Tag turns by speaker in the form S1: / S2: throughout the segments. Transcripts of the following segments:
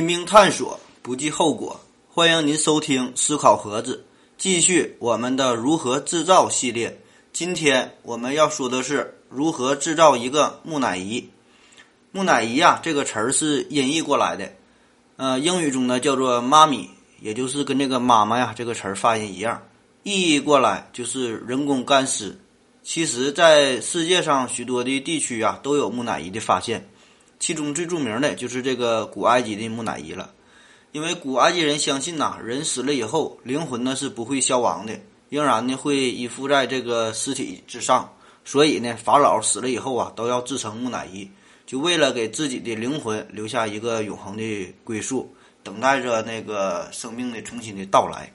S1: 拼命探索，不计后果。欢迎您收听思考盒子，继续我们的如何制造系列。今天我们要说的是如何制造一个木乃伊。木乃伊啊，这个词儿是音译过来的，呃，英语中呢叫做妈咪，也就是跟这个妈妈呀这个词儿发音一样，译过来就是人工干尸。其实，在世界上许多的地区啊，都有木乃伊的发现。其中最著名的就是这个古埃及的木乃伊了，因为古埃及人相信呐，人死了以后，灵魂呢是不会消亡的，仍然呢会依附在这个尸体之上，所以呢，法老死了以后啊，都要制成木乃伊，就为了给自己的灵魂留下一个永恒的归宿，等待着那个生命的重新的到来。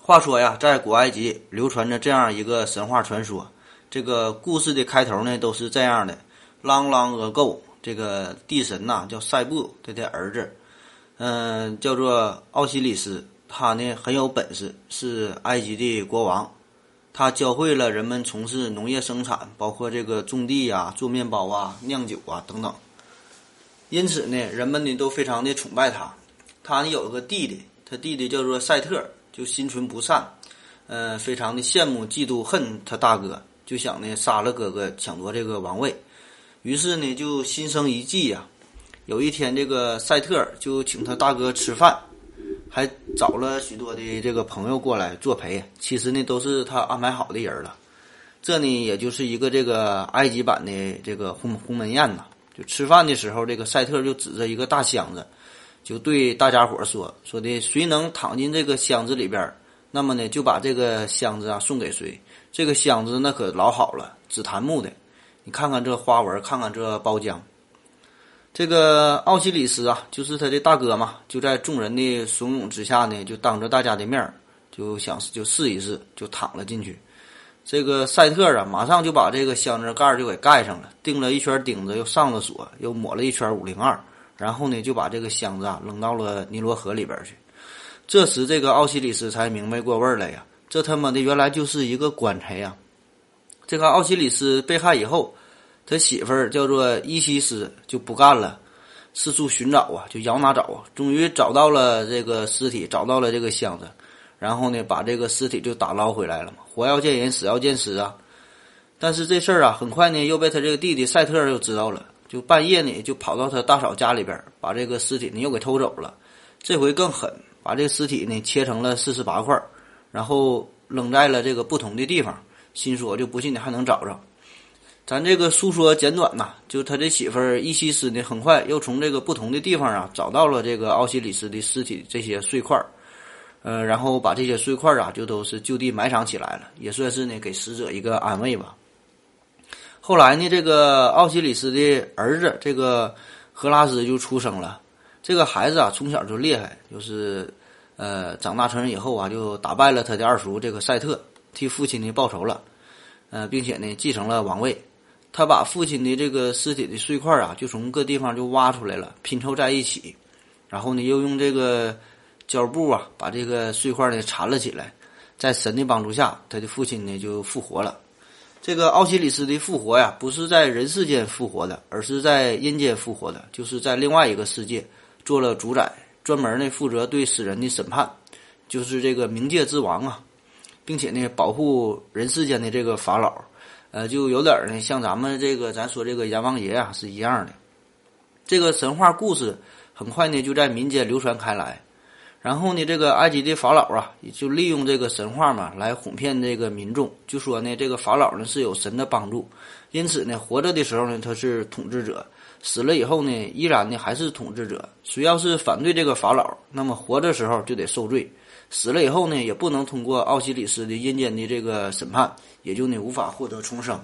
S1: 话说呀，在古埃及流传着这样一个神话传说，这个故事的开头呢都是这样的。朗朗俄构这个地神呐叫塞布，他的儿子，嗯，叫做奥西里斯。他呢很有本事，是埃及的国王。他教会了人们从事农业生产，包括这个种地呀、做面包啊、酿酒啊等等。因此呢，人们呢都非常的崇拜他。他呢有个弟弟，他弟弟叫做赛特，就心存不善，嗯，非常的羡慕、嫉妒、恨他大哥，就想呢杀了哥哥，抢夺这个王位。于是呢，就心生一计呀。有一天，这个赛特就请他大哥吃饭，还找了许多的这个朋友过来作陪。其实呢，都是他安排好的人了。这呢，也就是一个这个埃及版的这个鸿鸿门宴呐。就吃饭的时候，这个赛特就指着一个大箱子，就对大家伙说：“说的谁能躺进这个箱子里边，那么呢，就把这个箱子啊送给谁。这个箱子那可老好了，紫檀木的。”你看看这花纹，看看这包浆。这个奥西里斯啊，就是他的大哥嘛，就在众人的怂恿之下呢，就当着大家的面儿，就想就试一试，就躺了进去。这个赛特啊，马上就把这个箱子盖就给盖上了，钉了一圈钉子，又上了锁，又抹了一圈五零二，然后呢，就把这个箱子啊扔到了尼罗河里边去。这时，这个奥西里斯才明白过味儿来呀，这他妈的原来就是一个棺材呀！这个奥西里斯被害以后，他媳妇儿叫做伊西斯就不干了，四处寻找啊，就摇哪找啊，终于找到了这个尸体，找到了这个箱子，然后呢，把这个尸体就打捞回来了嘛。活要见人，死要见尸啊。但是这事儿啊，很快呢又被他这个弟弟赛特又知道了，就半夜呢就跑到他大嫂家里边，把这个尸体呢又给偷走了。这回更狠，把这个尸体呢切成了四十八块，然后扔在了这个不同的地方。心说就不信你还能找着，咱这个诉说简短呐，就他这媳妇儿伊西斯呢，很快又从这个不同的地方啊找到了这个奥西里斯的尸体这些碎块儿，呃，然后把这些碎块儿啊就都是就地埋藏起来了，也算是呢给死者一个安慰吧。后来呢，这个奥西里斯的儿子这个赫拉斯就出生了，这个孩子啊从小就厉害，就是呃长大成人以后啊就打败了他的二叔这个赛特。替父亲呢报仇了，呃，并且呢继承了王位。他把父亲的这个尸体的碎块啊，就从各地方就挖出来了，拼凑在一起，然后呢又用这个胶布啊把这个碎块呢缠了起来。在神的帮助下，他的父亲呢就复活了。这个奥西里斯的复活呀，不是在人世间复活的，而是在阴间复活的，就是在另外一个世界做了主宰，专门呢负责对死人的审判，就是这个冥界之王啊。并且呢，保护人世间的这个法老，呃，就有点呢，像咱们这个咱说这个阎王爷啊是一样的。这个神话故事很快呢就在民间流传开来，然后呢，这个埃及的法老啊，也就利用这个神话嘛来哄骗这个民众，就说呢，这个法老呢是有神的帮助，因此呢，活着的时候呢他是统治者，死了以后呢依然呢还是统治者。谁要是反对这个法老，那么活着时候就得受罪。死了以后呢，也不能通过奥西里斯的阴间的这个审判，也就呢无法获得重生。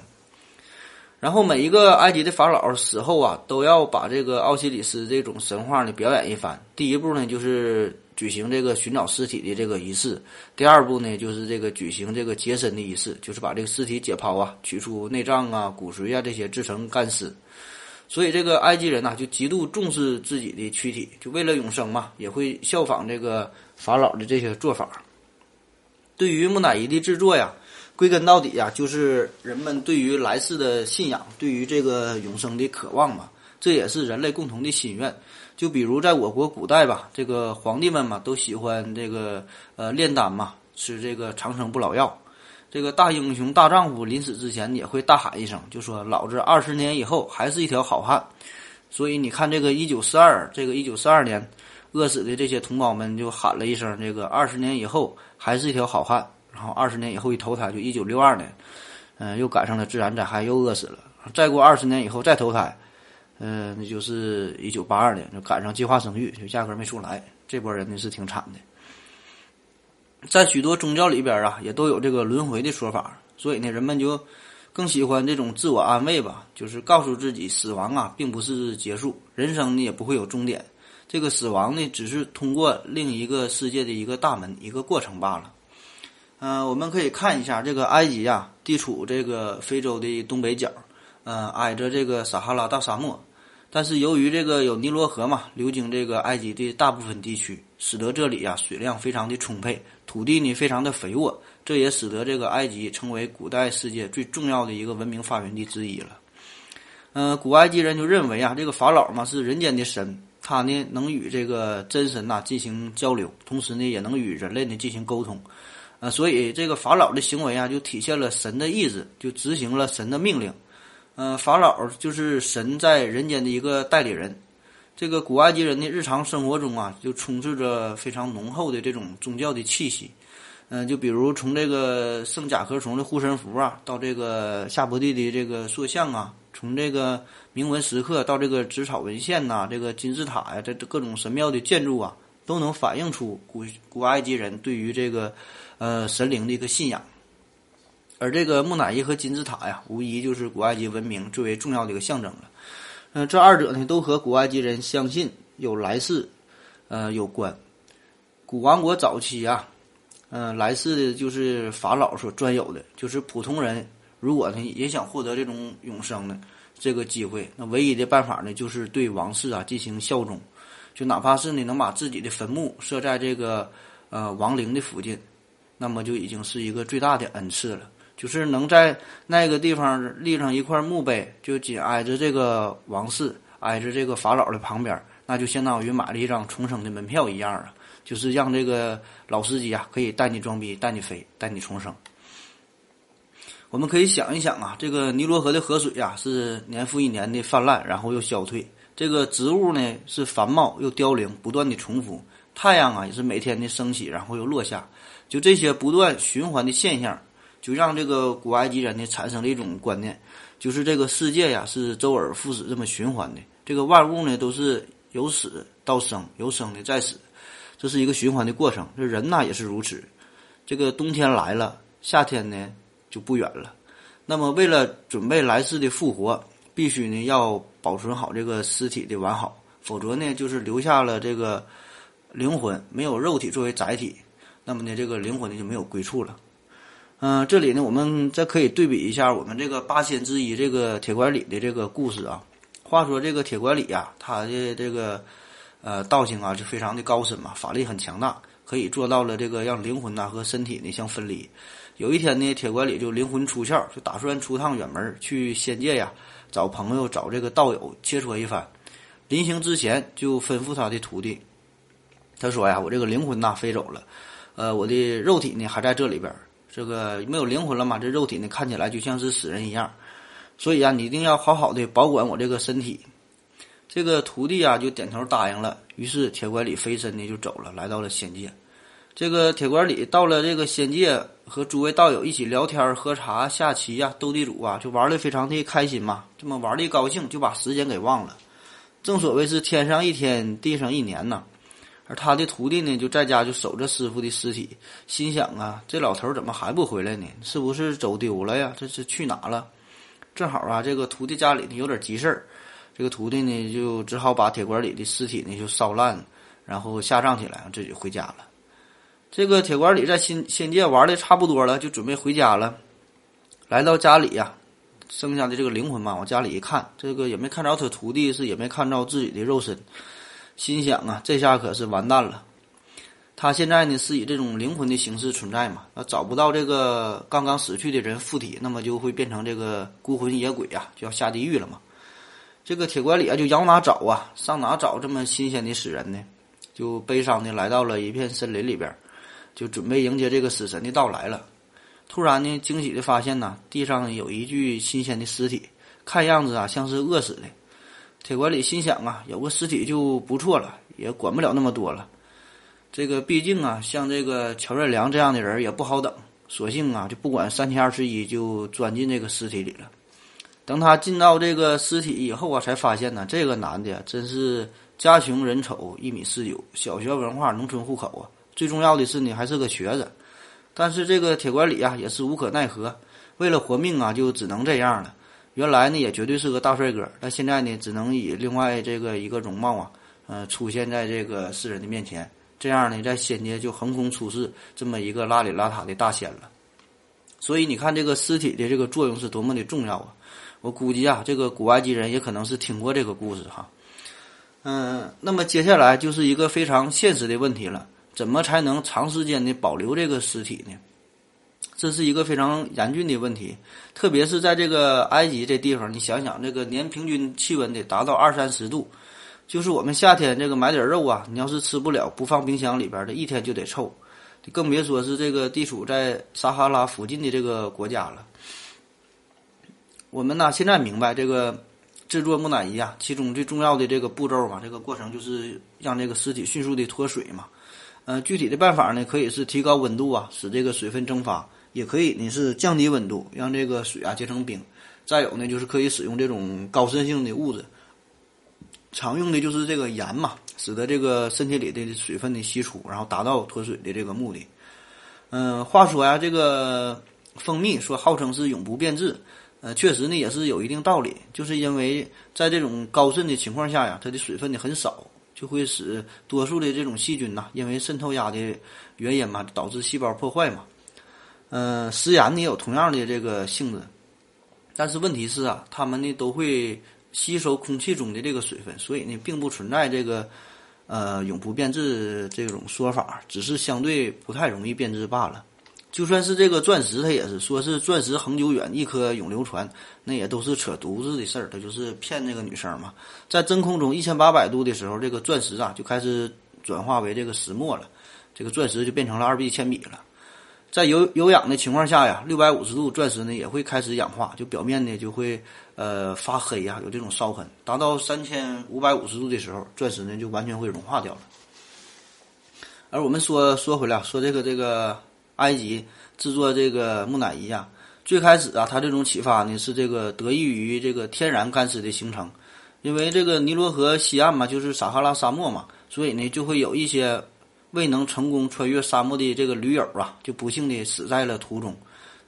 S1: 然后每一个埃及的法老死后啊，都要把这个奥西里斯这种神话呢表演一番。第一步呢，就是举行这个寻找尸体的这个仪式；第二步呢，就是这个举行这个洁身的仪式，就是把这个尸体解剖啊，取出内脏啊、骨髓啊这些制成干尸。所以这个埃及人呐，就极度重视自己的躯体，就为了永生嘛，也会效仿这个。法老的这些做法，对于木乃伊的制作呀，归根到底呀，就是人们对于来世的信仰，对于这个永生的渴望嘛。这也是人类共同的心愿，就比如在我国古代吧，这个皇帝们嘛都喜欢这个呃炼丹嘛，吃这个长生不老药。这个大英雄大丈夫临死之前也会大喊一声，就说老子二十年以后还是一条好汉。所以你看，这个一九四二，这个一九四二年饿死的这些同胞们就喊了一声：“这个二十年以后还是一条好汉。”然后二十年以后一投胎就一九六二年，嗯，又赶上了自然灾害，又饿死了。再过二十年以后再投胎，嗯，那就是一九八二年，就赶上计划生育，就压根没出来。这波人呢是挺惨的。在许多宗教里边啊，也都有这个轮回的说法，所以呢，人们就更喜欢这种自我安慰吧，就是告诉自己，死亡啊并不是结束，人生呢也不会有终点，这个死亡呢只是通过另一个世界的一个大门，一个过程罢了。嗯，我们可以看一下这个埃及呀，地处这个非洲的东北角，嗯，挨着这个撒哈拉大沙漠。但是由于这个有尼罗河嘛，流经这个埃及的大部分地区，使得这里呀水量非常的充沛，土地呢非常的肥沃，这也使得这个埃及成为古代世界最重要的一个文明发源地之一了。嗯，古埃及人就认为啊，这个法老嘛是人间的神，他呢能与这个真神呐进行交流，同时呢也能与人类呢进行沟通，呃，所以这个法老的行为啊就体现了神的意志，就执行了神的命令。嗯，法老就是神在人间的一个代理人。这个古埃及人的日常生活中啊，就充斥着非常浓厚的这种宗教的气息。嗯，就比如从这个圣甲壳虫的护身符啊，到这个夏伯蒂的这个塑像啊，从这个铭文石刻到这个纸草文献呐，这个金字塔呀，这这各种神庙的建筑啊，都能反映出古古埃及人对于这个呃神灵的一个信仰。而这个木乃伊和金字塔呀，无疑就是古埃及文明最为重要的一个象征了。嗯，这二者呢，都和古埃及人相信有来世，呃，有关。古王国早期啊，嗯，来世的就是法老所专有的，就是普通人如果呢也想获得这种永生的这个机会，那唯一的办法呢，就是对王室啊进行效忠，就哪怕是你能把自己的坟墓设在这个呃亡灵的附近，那么就已经是一个最大的恩赐了。就是能在那个地方立上一块墓碑，就紧挨着这个王室，挨着这个法老的旁边，那就相当于买了一张重生的门票一样啊！就是让这个老司机啊，可以带你装逼，带你飞，带你重生。我们可以想一想啊，这个尼罗河的河水呀，是年复一年的泛滥，然后又消退；这个植物呢，是繁茂又凋零，不断的重复；太阳啊，也是每天的升起，然后又落下，就这些不断循环的现象。就让这个古埃及人呢产生了一种观念，就是这个世界呀是周而复始这么循环的，这个万物呢都是由死到生，由生的再死，这是一个循环的过程。这人呐也是如此，这个冬天来了，夏天呢就不远了。那么为了准备来世的复活，必须呢要保存好这个尸体的完好，否则呢就是留下了这个灵魂，没有肉体作为载体，那么呢这个灵魂呢就没有归处了。嗯，这里呢，我们再可以对比一下我们这个八仙之一这个铁拐李的这个故事啊。话说这个铁拐李呀，他的这个呃道行啊，就非常的高深嘛，法力很强大，可以做到了这个让灵魂呐和身体呢相分离。有一天呢，铁拐李就灵魂出窍，就打算出趟远门去仙界呀，找朋友找这个道友切磋一番。临行之前，就吩咐他的徒弟，他说呀：“我这个灵魂呐飞走了，呃，我的肉体呢还在这里边。”这个没有灵魂了嘛？这肉体呢看起来就像是死人一样，所以啊，你一定要好好的保管我这个身体。这个徒弟啊就点头答应了。于是铁拐李飞身呢就走了，来到了仙界。这个铁拐李到了这个仙界，和诸位道友一起聊天、喝茶、下棋呀、斗地主啊，就玩的非常的开心嘛。这么玩的高兴，就把时间给忘了。正所谓是天上一天，地上一年呐。而他的徒弟呢，就在家就守着师傅的尸体，心想啊，这老头怎么还不回来呢？是不是走丢了呀？这是去哪了？正好啊，这个徒弟家里呢有点急事儿，这个徒弟呢就只好把铁拐李的尸体呢就烧烂，然后下葬起来，自己回家了。这个铁拐李在仙仙界玩的差不多了，就准备回家了。来到家里呀，剩下的这个灵魂嘛，往家里一看，这个也没看着他徒弟，是也没看着自己的肉身。心想啊，这下可是完蛋了。他现在呢是以这种灵魂的形式存在嘛，那找不到这个刚刚死去的人附体，那么就会变成这个孤魂野鬼啊，就要下地狱了嘛。这个铁拐李啊，就要哪找啊？上哪找这么新鲜的死人呢？就悲伤的来到了一片森林里边，就准备迎接这个死神的到来了。突然呢，惊喜的发现呐，地上有一具新鲜的尸体，看样子啊，像是饿死的。铁拐李心想啊，有个尸体就不错了，也管不了那么多了。这个毕竟啊，像这个乔任梁这样的人也不好等，索性啊，就不管三七二十一，就钻进这个尸体里了。等他进到这个尸体以后啊，才发现呢，这个男的真是家穷人丑，一米四九，小学文化，农村户口啊。最重要的是呢，还是个瘸子。但是这个铁拐李啊，也是无可奈何，为了活命啊，就只能这样了。原来呢，也绝对是个大帅哥，但现在呢，只能以另外这个一个容貌啊，呃，出现在这个世人的面前。这样呢，在仙界就横空出世这么一个邋里邋遢的大仙了。所以你看，这个尸体的这个作用是多么的重要啊！我估计啊，这个古埃及人也可能是听过这个故事哈。嗯，那么接下来就是一个非常现实的问题了：怎么才能长时间的保留这个尸体呢？这是一个非常严峻的问题，特别是在这个埃及这地方，你想想，这个年平均气温得达到二三十度，就是我们夏天这个买点肉啊，你要是吃不了，不放冰箱里边的，一天就得臭，更别说是这个地处在撒哈拉附近的这个国家了。我们呢，现在明白这个制作木乃伊啊，其中最重要的这个步骤嘛，这个过程就是让这个尸体迅速的脱水嘛。呃，具体的办法呢，可以是提高温度啊，使这个水分蒸发。也可以，你是降低温度，让这个水啊结成冰。再有呢，就是可以使用这种高渗性的物质，常用的就是这个盐嘛，使得这个身体里的水分的析出，然后达到脱水的这个目的。嗯，话说呀，这个蜂蜜说号称是永不变质，呃，确实呢也是有一定道理，就是因为在这种高渗的情况下呀，它的水分呢很少，就会使多数的这种细菌呐，因为渗透压的原因嘛，导致细胞破坏嘛。嗯，食盐呢有同样的这个性质，但是问题是啊，它们呢都会吸收空气中的这个水分，所以呢并不存在这个呃永不变质这种说法，只是相对不太容易变质罢了。就算是这个钻石，它也是说是钻石恒久远，一颗永流传，那也都是扯犊子的事儿，它就是骗这个女生嘛。在真空中一千八百度的时候，这个钻石啊就开始转化为这个石墨了，这个钻石就变成了二 B 铅笔了。在有有氧的情况下呀，六百五十度钻石呢也会开始氧化，就表面呢就会呃发黑呀，有这种烧痕。达到三千五百五十度的时候，钻石呢就完全会融化掉了。而我们说说回来，说这个这个埃及制作这个木乃伊啊，最开始啊，它这种启发呢是这个得益于这个天然干尸的形成，因为这个尼罗河西岸嘛，就是撒哈拉沙漠嘛，所以呢就会有一些。未能成功穿越沙漠的这个驴友啊，就不幸的死在了途中。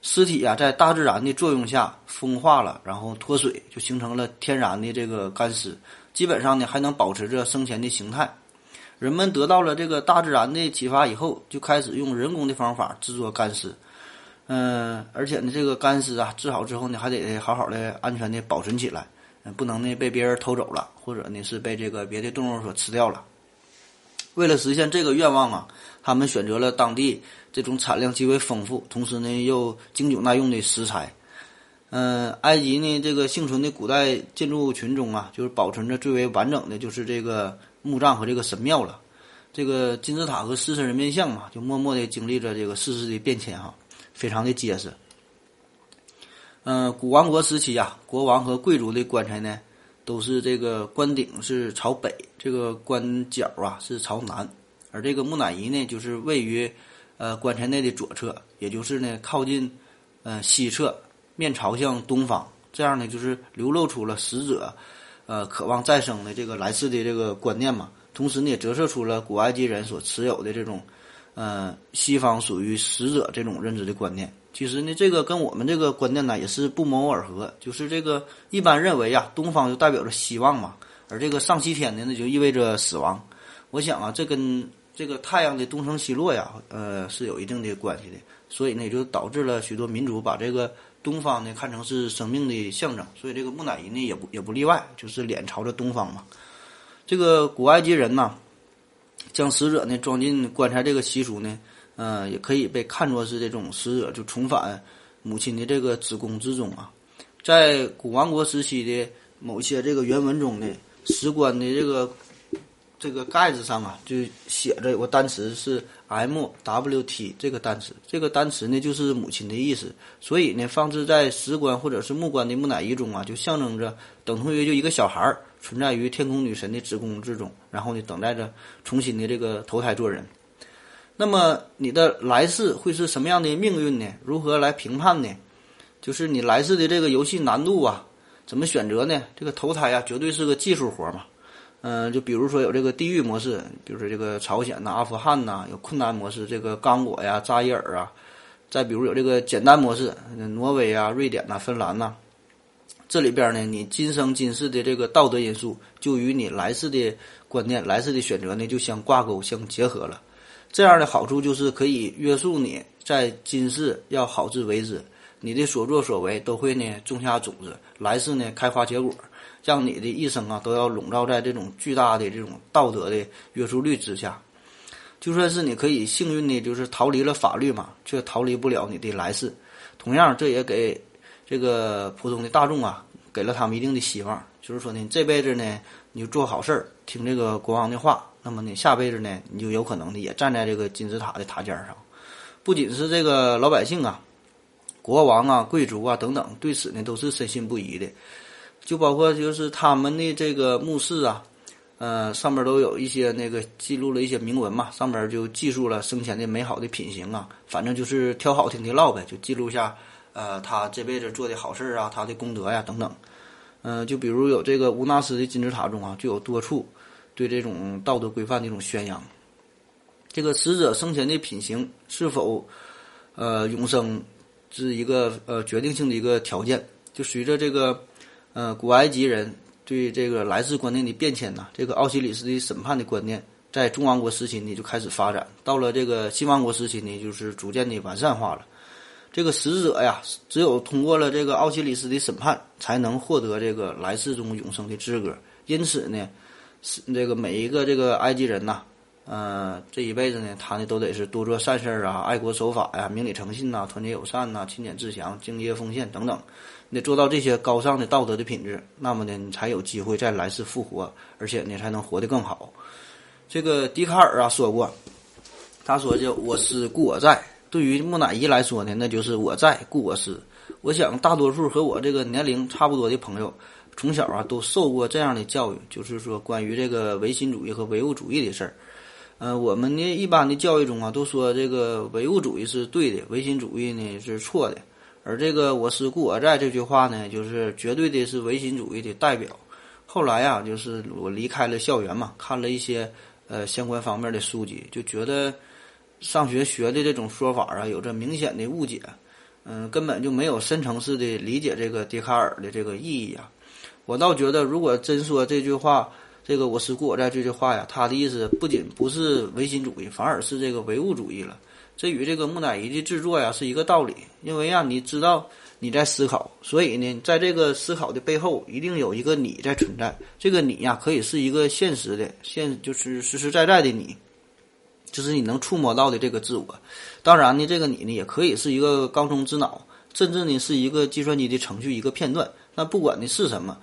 S1: 尸体啊，在大自然的作用下风化了，然后脱水，就形成了天然的这个干尸。基本上呢，还能保持着生前的形态。人们得到了这个大自然的启发以后，就开始用人工的方法制作干尸。嗯，而且呢，这个干尸啊，制好之后呢，还得好好的、安全的保存起来，不能呢被别人偷走了，或者呢是被这个别的动物所吃掉了。为了实现这个愿望啊，他们选择了当地这种产量极为丰富，同时呢又经久耐用的食材。嗯，埃及呢这个幸存的古代建筑群中啊，就是保存着最为完整的就是这个墓葬和这个神庙了。这个金字塔和狮身人面像嘛，就默默的经历着这个世事的变迁哈，非常的结实。嗯，古王国时期啊，国王和贵族的棺材呢。都是这个棺顶是朝北，这个棺角啊是朝南，而这个木乃伊呢，就是位于呃棺材内的左侧，也就是呢靠近呃西侧，面朝向东方，这样呢就是流露出了死者呃渴望再生的这个来世的这个观念嘛，同时呢也折射出了古埃及人所持有的这种呃西方属于死者这种认知的观念。其实呢，这个跟我们这个观念呢也是不谋而合。就是这个一般认为呀，东方就代表着希望嘛，而这个上西天的那就意味着死亡。我想啊，这跟这个太阳的东升西落呀，呃，是有一定的关系的。所以呢，也就导致了许多民族把这个东方呢看成是生命的象征。所以这个木乃伊呢也不也不例外，就是脸朝着东方嘛。这个古埃及人呢，将死者呢装进棺材这个习俗呢。嗯，也可以被看作是这种死者就重返母亲的这个子宫之中啊。在古王国时期的某些这个原文中的石棺的这个这个盖子上啊，就写着有个单词是 M W T 这个单词，这个单词呢就是母亲的意思，所以呢放置在石棺或者是木棺的木乃伊中啊，就象征着等同于就一个小孩儿存在于天空女神的子宫之中，然后呢等待着重新的这个投胎做人。那么你的来世会是什么样的命运呢？如何来评判呢？就是你来世的这个游戏难度啊，怎么选择呢？这个投胎啊，绝对是个技术活嘛。嗯，就比如说有这个地狱模式，比如说这个朝鲜呐、阿富汗呐，有困难模式，这个刚果呀、扎伊尔啊。再比如有这个简单模式，挪威啊、瑞典呐、芬兰呐。这里边呢，你今生今世的这个道德因素，就与你来世的观念、来世的选择呢，就相挂钩、相结合了。这样的好处就是可以约束你在今世要好自为之，你的所作所为都会呢种下种子，来世呢开花结果，让你的一生啊都要笼罩在这种巨大的这种道德的约束力之下。就算是你可以幸运的，就是逃离了法律嘛，却逃离不了你的来世。同样，这也给这个普通的大众啊，给了他们一定的希望，就是说呢，这辈子呢你就做好事儿，听这个国王的话。那么呢，下辈子呢，你就有可能的也站在这个金字塔的塔尖上。不仅是这个老百姓啊，国王啊、贵族啊等等，对此呢都是深信不疑的。就包括就是他们的这个墓室啊，呃，上面都有一些那个记录了一些铭文嘛，上面就记述了生前的美好的品行啊，反正就是挑好听的唠呗，就记录下呃他这辈子做的好事啊，他的功德呀等等。嗯，就比如有这个乌纳斯的金字塔中啊，就有多处。对这种道德规范的一种宣扬，这个死者生前的品行是否呃永生，是一个呃决定性的一个条件。就随着这个呃古埃及人对这个来世观念的变迁呐，这个奥西里斯的审判的观念在中王国时期呢就开始发展，到了这个新王国时期呢，就是逐渐的完善化了。这个死者呀，只有通过了这个奥西里斯的审判，才能获得这个来世中永生的资格。因此呢。是这个每一个这个埃及人呐，呃，这一辈子呢，他呢都得是多做善事儿啊，爱国守法呀，明理诚信呐，团结友善呐，勤俭自强，敬业奉献等等，你做到这些高尚的道德的品质，那么呢，你才有机会在来世复活，而且呢，才能活得更好。这个笛卡尔啊说过，他说叫我思故我在。对于木乃伊来说呢，那就是我在故我思。我想大多数和我这个年龄差不多的朋友。从小啊都受过这样的教育，就是说关于这个唯心主义和唯物主义的事儿。呃，我们呢一般的教育中啊都说这个唯物主义是对的，唯心主义呢是错的。而这个“我思故我在”这句话呢，就是绝对的是唯心主义的代表。后来啊，就是我离开了校园嘛，看了一些呃相关方面的书籍，就觉得上学学的这种说法啊有着明显的误解，嗯，根本就没有深层次的理解这个笛卡尔的这个意义啊。我倒觉得，如果真说这句话，这个“我思故我在”这句话呀，他的意思不仅不是唯心主义，反而是这个唯物主义了。这与这个木乃伊的制作呀是一个道理，因为呀，你知道你在思考，所以呢，在这个思考的背后，一定有一个你在存在。这个你呀，可以是一个现实的现，就是实实在在的你，就是你能触摸到的这个自我。当然呢，这个你呢，也可以是一个缸中之脑，甚至呢，是一个计算机的程序一个片段。那不管的是什么，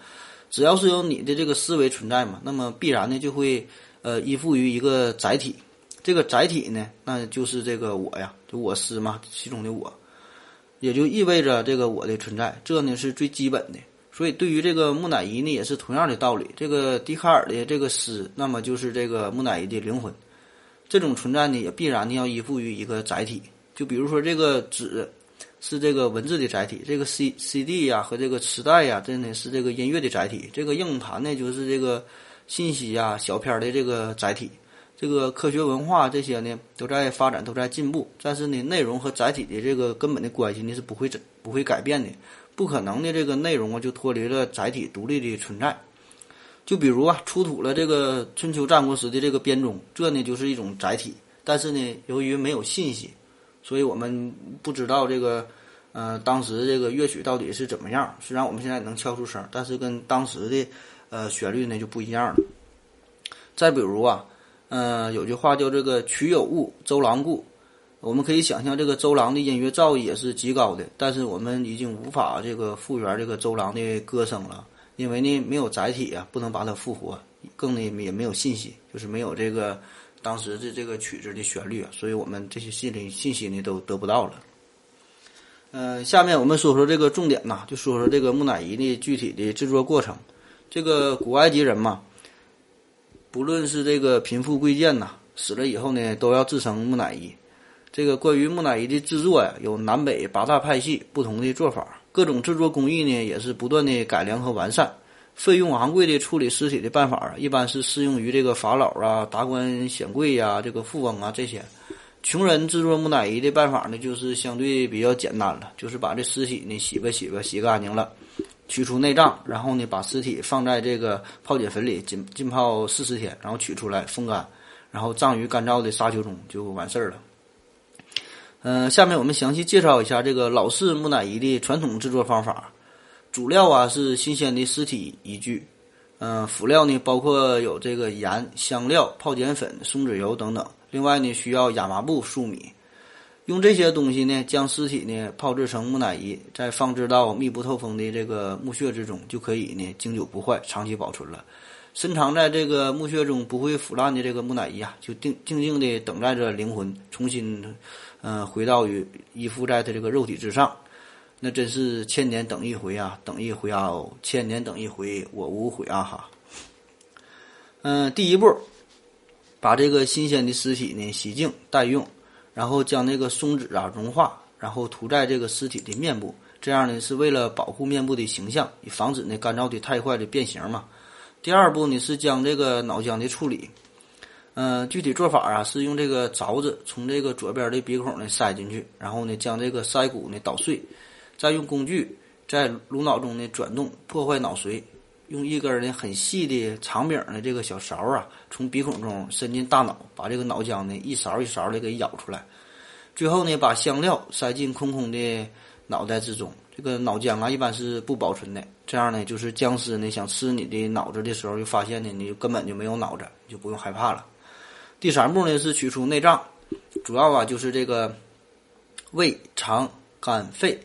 S1: 只要是有你的这个思维存在嘛，那么必然呢就会呃依附于一个载体，这个载体呢那就是这个我呀，就我思嘛，其中的我，也就意味着这个我的存在，这呢是最基本的。所以对于这个木乃伊呢也是同样的道理，这个笛卡尔的这个思，那么就是这个木乃伊的灵魂，这种存在呢也必然的要依附于一个载体，就比如说这个纸。是这个文字的载体，这个 C C D 呀和这个磁带呀，真的是这个音乐的载体。这个硬盘呢，就是这个信息呀、小片的这个载体。这个科学文化这些呢，都在发展，都在进步。但是呢，内容和载体的这个根本的关系呢，是不会不会改变的，不可能的。这个内容啊，就脱离了载体独立的存在。就比如啊，出土了这个春秋战国时的这个编钟，这呢就是一种载体。但是呢，由于没有信息。所以我们不知道这个，呃，当时这个乐曲到底是怎么样。虽然我们现在能敲出声，但是跟当时的，呃，旋律呢就不一样了。再比如啊，呃，有句话叫这个“曲有误，周郎顾”。我们可以想象，这个周郎的音乐造诣也是极高的，但是我们已经无法这个复原这个周郎的歌声了，因为呢没有载体啊，不能把它复活，更呢也没有信息，就是没有这个当时的这个曲子的旋律啊，所以我们这些信息信息呢都得不到了。嗯，下面我们说说这个重点呐，就说说这个木乃伊的具体的制作过程。这个古埃及人嘛，不论是这个贫富贵贱呐，死了以后呢，都要制成木乃伊。这个关于木乃伊的制作呀，有南北八大派系不同的做法，各种制作工艺呢也是不断的改良和完善。费用昂贵的处理尸体的办法啊，一般是适用于这个法老啊、达官显贵呀、这个富翁啊这些。穷人制作木乃伊的办法呢，就是相对比较简单了，就是把这尸体呢洗吧洗吧洗干净了，取出内脏，然后呢把尸体放在这个泡碱粉里浸浸泡四十天，然后取出来风干，然后葬于干燥的沙丘中就完事儿了。嗯，下面我们详细介绍一下这个老式木乃伊的传统制作方法。主料啊是新鲜的尸体一具，嗯，辅料呢包括有这个盐、香料、泡碱粉、松子油等等。另外呢需要亚麻布、粟米，用这些东西呢将尸体呢泡制成木乃伊，再放置到密不透风的这个墓穴之中，就可以呢经久不坏、长期保存了。深藏在这个墓穴中不会腐烂的这个木乃伊啊，就静静静地等待着灵魂重新。嗯，回到于依附在他这个肉体之上，那真是千年等一回啊，等一回啊，千年等一回，我无悔啊哈。嗯，第一步，把这个新鲜的尸体呢洗净待用，然后将那个松脂啊融化，然后涂在这个尸体的面部，这样呢是为了保护面部的形象，以防止呢干燥的太快的变形嘛。第二步呢是将这个脑浆的处理。嗯，具体做法啊是用这个凿子从这个左边的鼻孔呢塞进去，然后呢将这个腮骨呢捣碎，再用工具在颅脑中呢转动破坏脑髓，用一根呢很细的长柄的这个小勺啊从鼻孔中伸进大脑，把这个脑浆呢一勺一勺的给舀出来，最后呢把香料塞进空空的脑袋之中。这个脑浆啊一般是不保存的，这样呢就是僵尸呢想吃你的脑子的时候，就发现呢你根本就没有脑子，就不用害怕了。第三步呢是取出内脏，主要啊就是这个胃、肠、肝、肺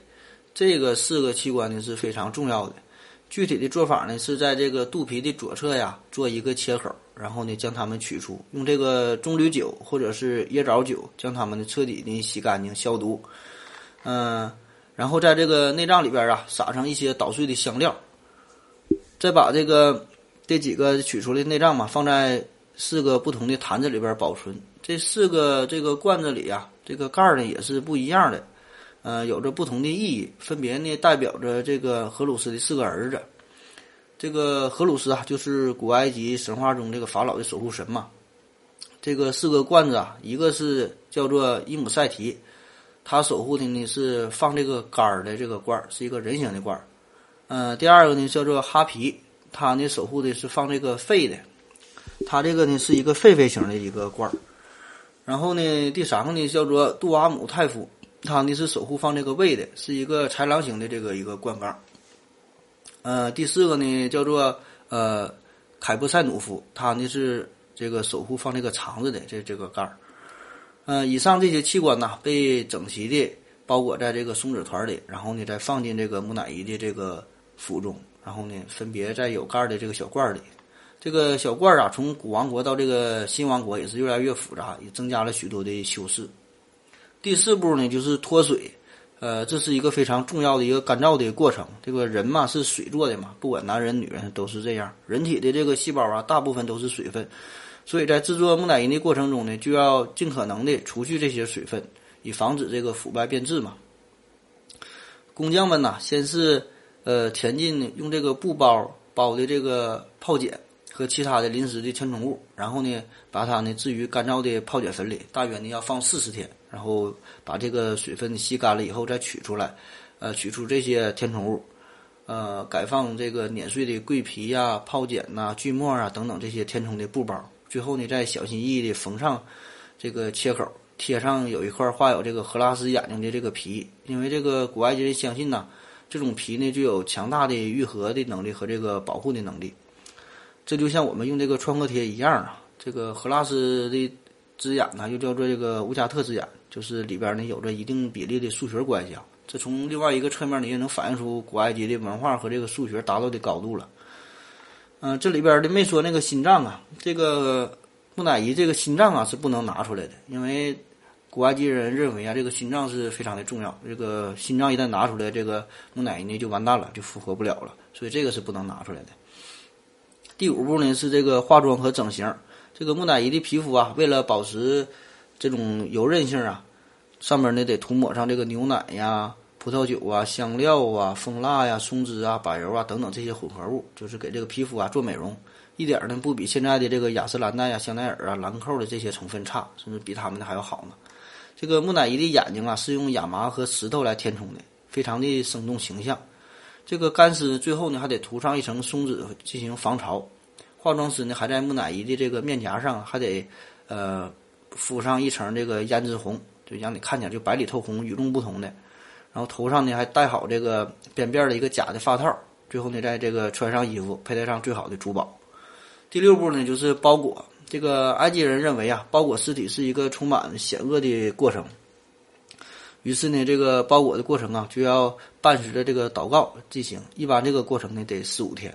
S1: 这个四个器官呢是非常重要的。具体的做法呢是在这个肚皮的左侧呀做一个切口，然后呢将它们取出，用这个棕榈酒或者是椰枣酒将它们呢彻底的洗干净消毒。嗯，然后在这个内脏里边啊撒上一些捣碎的香料，再把这个这几个取出来的内脏嘛放在。四个不同的坛子里边保存，这四个这个罐子里啊，这个盖儿呢也是不一样的，呃，有着不同的意义，分别呢代表着这个荷鲁斯的四个儿子。这个荷鲁斯啊，就是古埃及神话中这个法老的守护神嘛。这个四个罐子啊，一个是叫做伊姆塞提，他守护的呢是放这个肝儿的这个罐儿，是一个人形的罐儿。嗯，第二个呢叫做哈皮，他呢守护的是放这个肺的。它这个呢是一个狒狒型的一个罐儿，然后呢第三个呢叫做杜阿姆泰夫，它呢是守护放这个胃的，是一个豺狼型的这个一个罐盖。呃，第四个呢叫做呃凯布塞努夫，他呢是这个守护放这个肠子的这这个盖儿。呃，以上这些器官呢被整齐的包裹在这个松脂团里，然后呢再放进这个木乃伊的这个腹中，然后呢分别在有盖儿的这个小罐儿里。这个小罐儿啊，从古王国到这个新王国也是越来越复杂，也增加了许多的修饰。第四步呢，就是脱水，呃，这是一个非常重要的一个干燥的过程。这个人嘛是水做的嘛，不管男人女人都是这样。人体的这个细胞啊，大部分都是水分，所以在制作木乃伊的过程中呢，就要尽可能的除去这些水分，以防止这个腐败变质嘛。工匠们呐，先是呃填进用这个布包包的这个泡碱。和其他的临时的填充物，然后呢，把它呢置于干燥的泡碱粉里，大约呢要放四十天，然后把这个水分吸干了以后再取出来，呃，取出这些填充物，呃，改放这个碾碎的桂皮呀、泡碱呐、锯末啊等等这些填充的布包，最后呢再小心翼翼地缝上这个切口，贴上有一块画有这个荷拉斯眼睛的这个皮，因为这个古埃及人相信呐，这种皮呢具有强大的愈合的能力和这个保护的能力。这就像我们用这个创可贴一样啊，这个荷拉斯的之眼呢，又叫做这个乌加特之眼，就是里边呢有着一定比例的数学关系啊。这从另外一个侧面呢，也能反映出古埃及的文化和这个数学达到的高度了。嗯，这里边的没说那个心脏啊，这个木乃伊这个心脏啊是不能拿出来的，因为古埃及人认为啊，这个心脏是非常的重要，这个心脏一旦拿出来，这个木乃伊呢就完蛋了，就复活不了了，所以这个是不能拿出来的。第五步呢是这个化妆和整形，这个木乃伊的皮肤啊，为了保持这种油韧性啊，上面呢得涂抹上这个牛奶呀。葡萄酒啊，香料啊，蜂蜡呀，松脂啊，柏油啊等等这些混合物，就是给这个皮肤啊做美容，一点儿呢不比现在的这个雅诗兰黛呀、香奈儿啊、兰蔻的这些成分差，甚至比他们的还要好呢。这个木乃伊的眼睛啊是用亚麻和石头来填充的，非常的生动形象。这个干尸最后呢还得涂上一层松脂进行防潮。化妆师呢还在木乃伊的这个面颊上还得呃敷上一层这个胭脂红，就让你看起来就白里透红、与众不同的。然后头上呢还戴好这个边边的一个假的发套，最后呢在这个穿上衣服，佩戴上最好的珠宝。第六步呢就是包裹。这个埃及人认为啊，包裹尸体是一个充满险恶的过程。于是呢，这个包裹的过程啊，就要伴随着这个祷告进行。一般这个过程呢得四五天。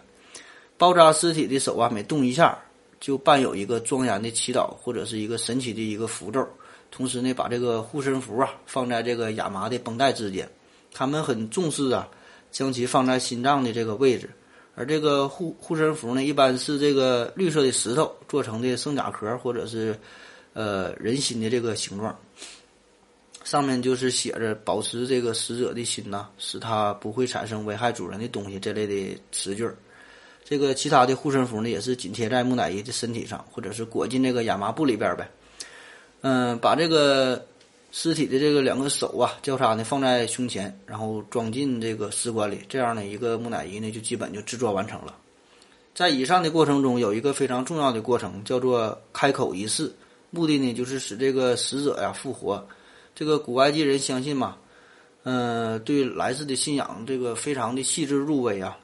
S1: 包扎尸体的手啊，每动一下，就伴有一个庄严的祈祷或者是一个神奇的一个符咒。同时呢，把这个护身符啊放在这个亚麻的绷带之间，他们很重视啊，将其放在心脏的这个位置。而这个护护身符呢，一般是这个绿色的石头做成的圣甲壳，或者是呃人心的这个形状，上面就是写着保持这个死者的心呐，使他不会产生危害主人的东西这类的词句儿。这个其他的护身符呢，也是紧贴在木乃伊的身体上，或者是裹进这个亚麻布里边呗。嗯，把这个尸体的这个两个手啊交叉呢放在胸前，然后装进这个尸棺里，这样呢一个木乃伊呢就基本就制作完成了。在以上的过程中，有一个非常重要的过程，叫做开口仪式，目的呢就是使这个死者呀复活。这个古埃及人相信嘛，嗯，对来世的信仰这个非常的细致入微啊。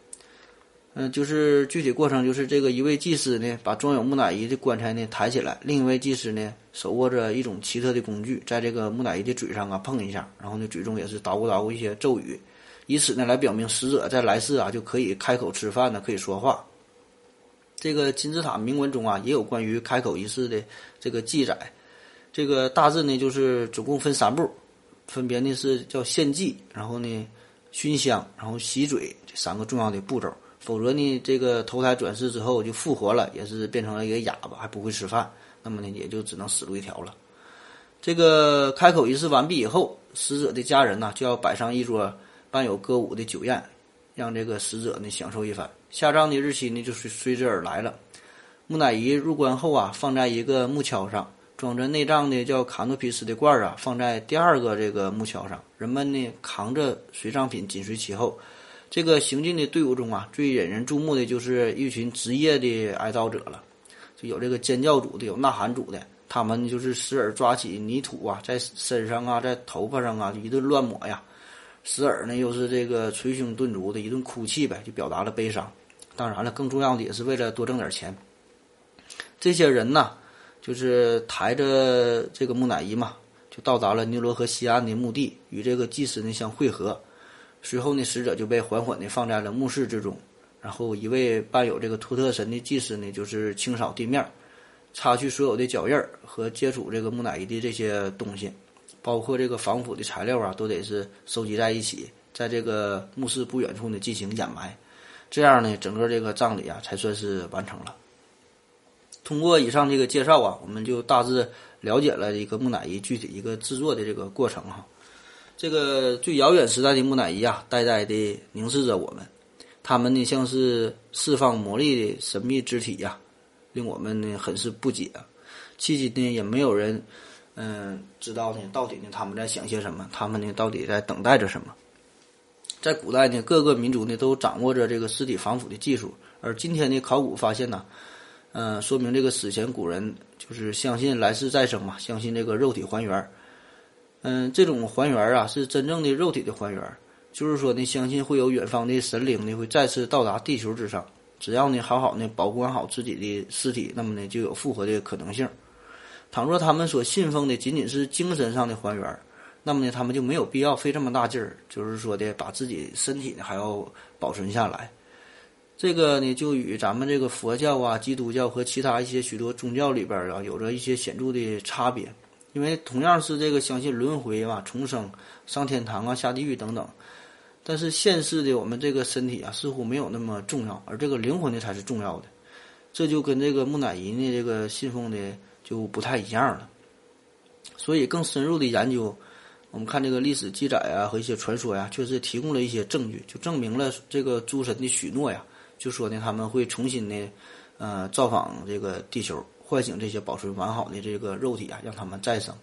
S1: 嗯，就是具体过程，就是这个一位祭司呢，把装有木乃伊的棺材呢抬起来，另一位祭司呢手握着一种奇特的工具，在这个木乃伊的嘴上啊碰一下，然后呢嘴中也是捣鼓捣鼓一些咒语，以此呢来表明死者在来世啊就可以开口吃饭呢，可以说话。这个金字塔铭文中啊也有关于开口仪式的这个记载，这个大致呢就是总共分三步，分别呢是叫献祭，然后呢熏香，然后洗嘴这三个重要的步骤。否则呢，这个投胎转世之后就复活了，也是变成了一个哑巴，还不会吃饭，那么呢，也就只能死路一条了。这个开口仪式完毕以后，死者的家人呢就要摆上一桌伴有歌舞的酒宴，让这个死者呢享受一番。下葬的日期呢就随随之而来了。木乃伊入棺后啊，放在一个木橇上，装着内脏的叫卡诺皮斯的罐儿啊，放在第二个这个木橇上，人们呢扛着随葬品紧随其后。这个行进的队伍中啊，最引人注目的就是一群职业的哀悼者了，就有这个尖叫组的，有呐喊组的，他们就是时而抓起泥土啊，在身上啊，在头发上啊，一顿乱抹呀；时而呢，又是这个捶胸顿足的一顿哭泣呗，就表达了悲伤。当然了，更重要的也是为了多挣点钱。这些人呢，就是抬着这个木乃伊嘛，就到达了尼罗河西岸的墓地，与这个祭司呢相会合。随后呢，死者就被缓缓地放在了墓室之中，然后一位伴有这个图特神的祭司呢，就是清扫地面，擦去所有的脚印儿和接触这个木乃伊的这些东西，包括这个防腐的材料啊，都得是收集在一起，在这个墓室不远处呢进行掩埋，这样呢，整个这个葬礼啊才算是完成了。通过以上这个介绍啊，我们就大致了解了一个木乃伊具体一个制作的这个过程哈。这个最遥远时代的木乃伊啊，呆呆地凝视着我们，他们呢像是释放魔力的神秘肢体呀，令我们呢很是不解。迄今呢也没有人，嗯，知道呢到底呢他们在想些什么，他们呢到底在等待着什么。在古代呢，各个民族呢都掌握着这个尸体防腐的技术，而今天的考古发现呢，嗯，说明这个史前古人就是相信来世再生嘛，相信这个肉体还原。嗯，这种还原啊，是真正的肉体的还原，就是说呢，相信会有远方的神灵呢，会再次到达地球之上。只要呢，好好呢保管好自己的尸体，那么呢，就有复活的可能性。倘若他们所信奉的仅仅是精神上的还原，那么呢，他们就没有必要费这么大劲儿，就是说的把自己身体呢还要保存下来。这个呢，就与咱们这个佛教啊、基督教和其他一些许多宗教里边啊，有着一些显著的差别。因为同样是这个相信轮回啊、重生、上天堂啊、下地狱等等，但是现世的我们这个身体啊，似乎没有那么重要，而这个灵魂呢才是重要的。这就跟这个木乃伊呢这个信奉的就不太一样了。所以更深入的研究，我们看这个历史记载啊和一些传说呀，确实提供了一些证据，就证明了这个诸神的许诺呀。就说呢，他们会重新的，呃，造访这个地球，唤醒这些保存完好的这个肉体啊，让他们再生。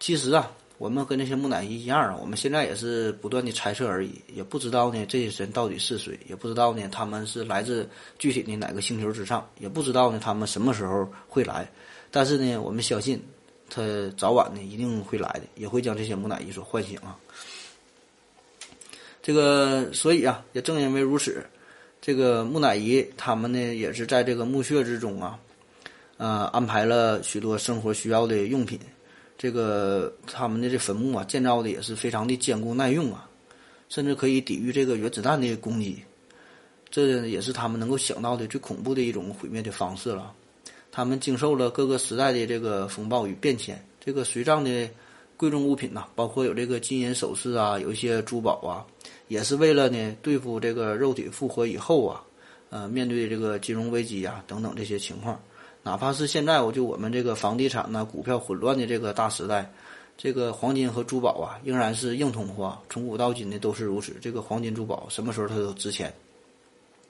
S1: 其实啊，我们跟那些木乃伊一样啊，我们现在也是不断的猜测而已，也不知道呢这些神到底是谁，也不知道呢他们是来自具体的哪个星球之上，也不知道呢他们什么时候会来。但是呢，我们相信，他早晚呢一定会来的，也会将这些木乃伊所唤醒啊。这个，所以啊，也正因为如此。这个木乃伊，他们呢也是在这个墓穴之中啊，呃，安排了许多生活需要的用品。这个他们的这坟墓啊，建造的也是非常的坚固耐用啊，甚至可以抵御这个原子弹的攻击。这也是他们能够想到的最恐怖的一种毁灭的方式了。他们经受了各个时代的这个风暴与变迁。这个随葬的贵重物品呐，包括有这个金银首饰啊，有一些珠宝啊。也是为了呢对付这个肉体复活以后啊，呃，面对这个金融危机啊等等这些情况，哪怕是现在，我就我们这个房地产呐、股票混乱的这个大时代，这个黄金和珠宝啊仍然是硬通货，从古到今的都是如此。这个黄金珠宝什么时候它都值钱。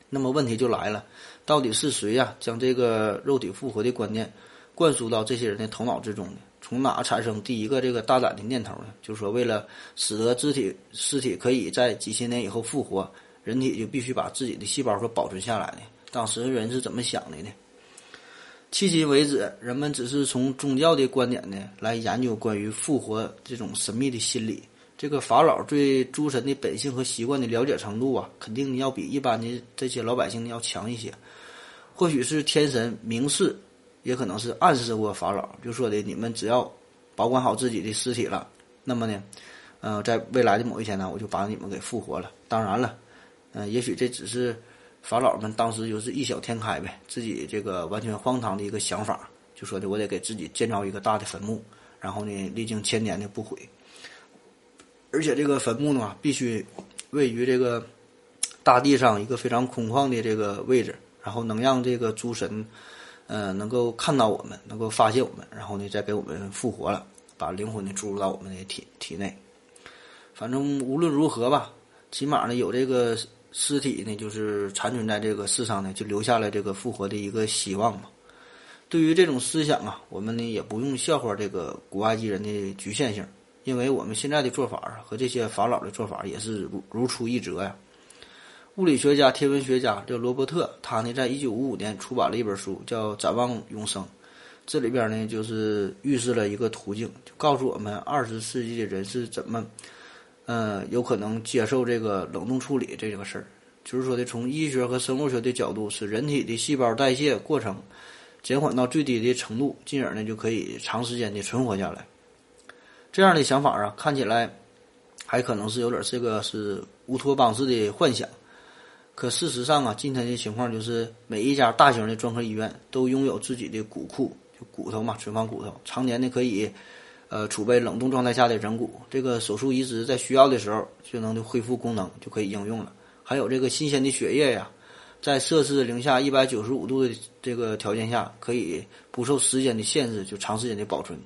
S1: 那么问题就来了，到底是谁呀将这个肉体复活的观念灌输到这些人的头脑之中呢？从哪产生第一个这个大胆的念头呢？就是说，为了使得肢体尸体可以在几千年以后复活，人体就必须把自己的细胞所保存下来呢？当时人是怎么想的呢？迄今为止，人们只是从宗教的观点呢来研究关于复活这种神秘的心理。这个法老对诸神的本性和习惯的了解程度啊，肯定要比一般的这些老百姓要强一些。或许是天神明示。也可能是暗示过法老，就说的你们只要保管好自己的尸体了，那么呢，呃，在未来的某一天呢，我就把你们给复活了。当然了，嗯，也许这只是法老们当时就是异想天开呗，自己这个完全荒唐的一个想法，就说的我得给自己建造一个大的坟墓，然后呢，历经千年的不毁，而且这个坟墓呢，必须位于这个大地上一个非常空旷的这个位置，然后能让这个诸神。嗯，能够看到我们，能够发现我们，然后呢，再给我们复活了，把灵魂呢注入到我们的体体内。反正无论如何吧，起码呢，有这个尸体呢，就是残存在这个世上呢，就留下了这个复活的一个希望嘛。对于这种思想啊，我们呢也不用笑话这个古埃及人的局限性，因为我们现在的做法和这些法老的做法也是如如出一辙呀。物理学家、天文学家叫罗伯特，他呢在一九五五年出版了一本书，叫《展望永生》。这里边呢就是预示了一个途径，就告诉我们二十世纪的人是怎么，呃，有可能接受这个冷冻处理这个事儿。就是说的，从医学和生物学的角度，使人体的细胞代谢过程减缓到最低的程度，进而呢就可以长时间的存活下来。这样的想法啊，看起来还可能是有点这个是乌托邦式的幻想。可事实上啊，今天的情况就是每一家大型的专科医院都拥有自己的骨库，就骨头嘛，存放骨头，常年的可以，呃，储备冷冻状态下的人骨。这个手术移植在需要的时候就能恢复功能，就可以应用了。还有这个新鲜的血液呀，在摄氏零下一百九十五度的这个条件下，可以不受时间的限制，就长时间的保存。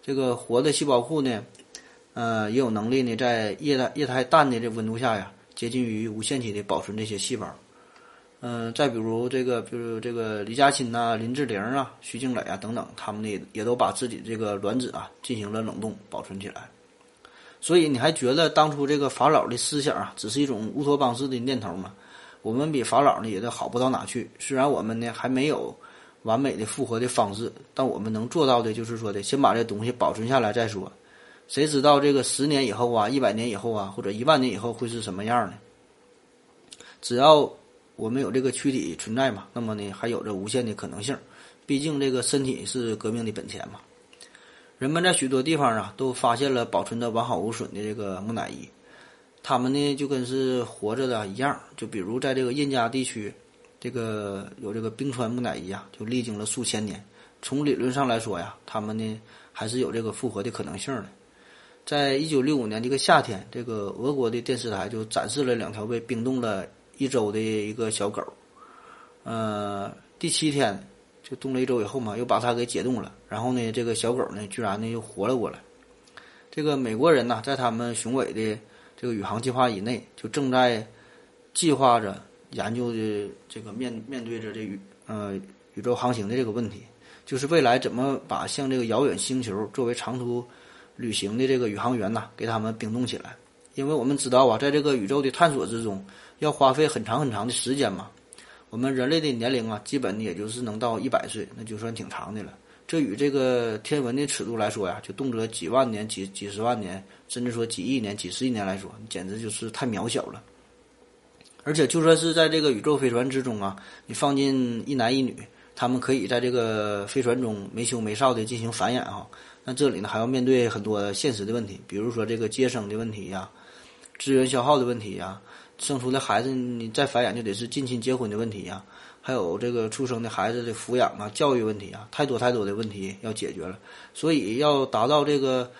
S1: 这个活的细胞库呢，呃，也有能力呢，在液态液态氮的这温度下呀。接近于无限期的保存这些细胞，嗯，再比如这个，比如这个李嘉欣呐、林志玲啊、徐静蕾啊等等，他们呢也都把自己这个卵子啊进行了冷冻保存起来。所以你还觉得当初这个法老的思想啊，只是一种乌托邦式的念头吗？我们比法老呢也都好不到哪去。虽然我们呢还没有完美的复活的方式，但我们能做到的就是说的，先把这东西保存下来再说。谁知道这个十年以后啊，一百年以后啊，或者一万年以后会是什么样呢？只要我们有这个躯体存在嘛，那么呢，还有着无限的可能性。毕竟这个身体是革命的本钱嘛。人们在许多地方啊，都发现了保存的完好无损的这个木乃伊。他们呢就跟是活着的一样，就比如在这个印加地区，这个有这个冰川木乃伊啊，就历经了数千年。从理论上来说呀，他们呢还是有这个复活的可能性的。在一九六五年这个夏天，这个俄国的电视台就展示了两条被冰冻了一周的一个小狗。呃，第七天就冻了一周以后嘛，又把它给解冻了。然后呢，这个小狗呢，居然呢又活了过来。这个美国人呢，在他们雄伟的这个宇航计划以内，就正在计划着研究的这个面面对着这宇呃宇宙航行的这个问题，就是未来怎么把像这个遥远星球作为长途。旅行的这个宇航员呐，给他们冰冻起来，因为我们知道啊，在这个宇宙的探索之中，要花费很长很长的时间嘛。我们人类的年龄啊，基本也就是能到一百岁，那就算挺长的了。这与这个天文的尺度来说呀，就动辄几万年、几几十万年，甚至说几亿年、几十亿年来说，简直就是太渺小了。而且就算是在这个宇宙飞船之中啊，你放进一男一女，他们可以在这个飞船中没羞没臊的进行繁衍哈。那这里呢，还要面对很多现实的问题，比如说这个接生的问题呀，资源消耗的问题呀，生出的孩子你再繁衍就得是近亲结婚的问题呀，还有这个出生的孩子的抚养啊、教育问题啊，太多太多的问题要解决了。所以要达到这个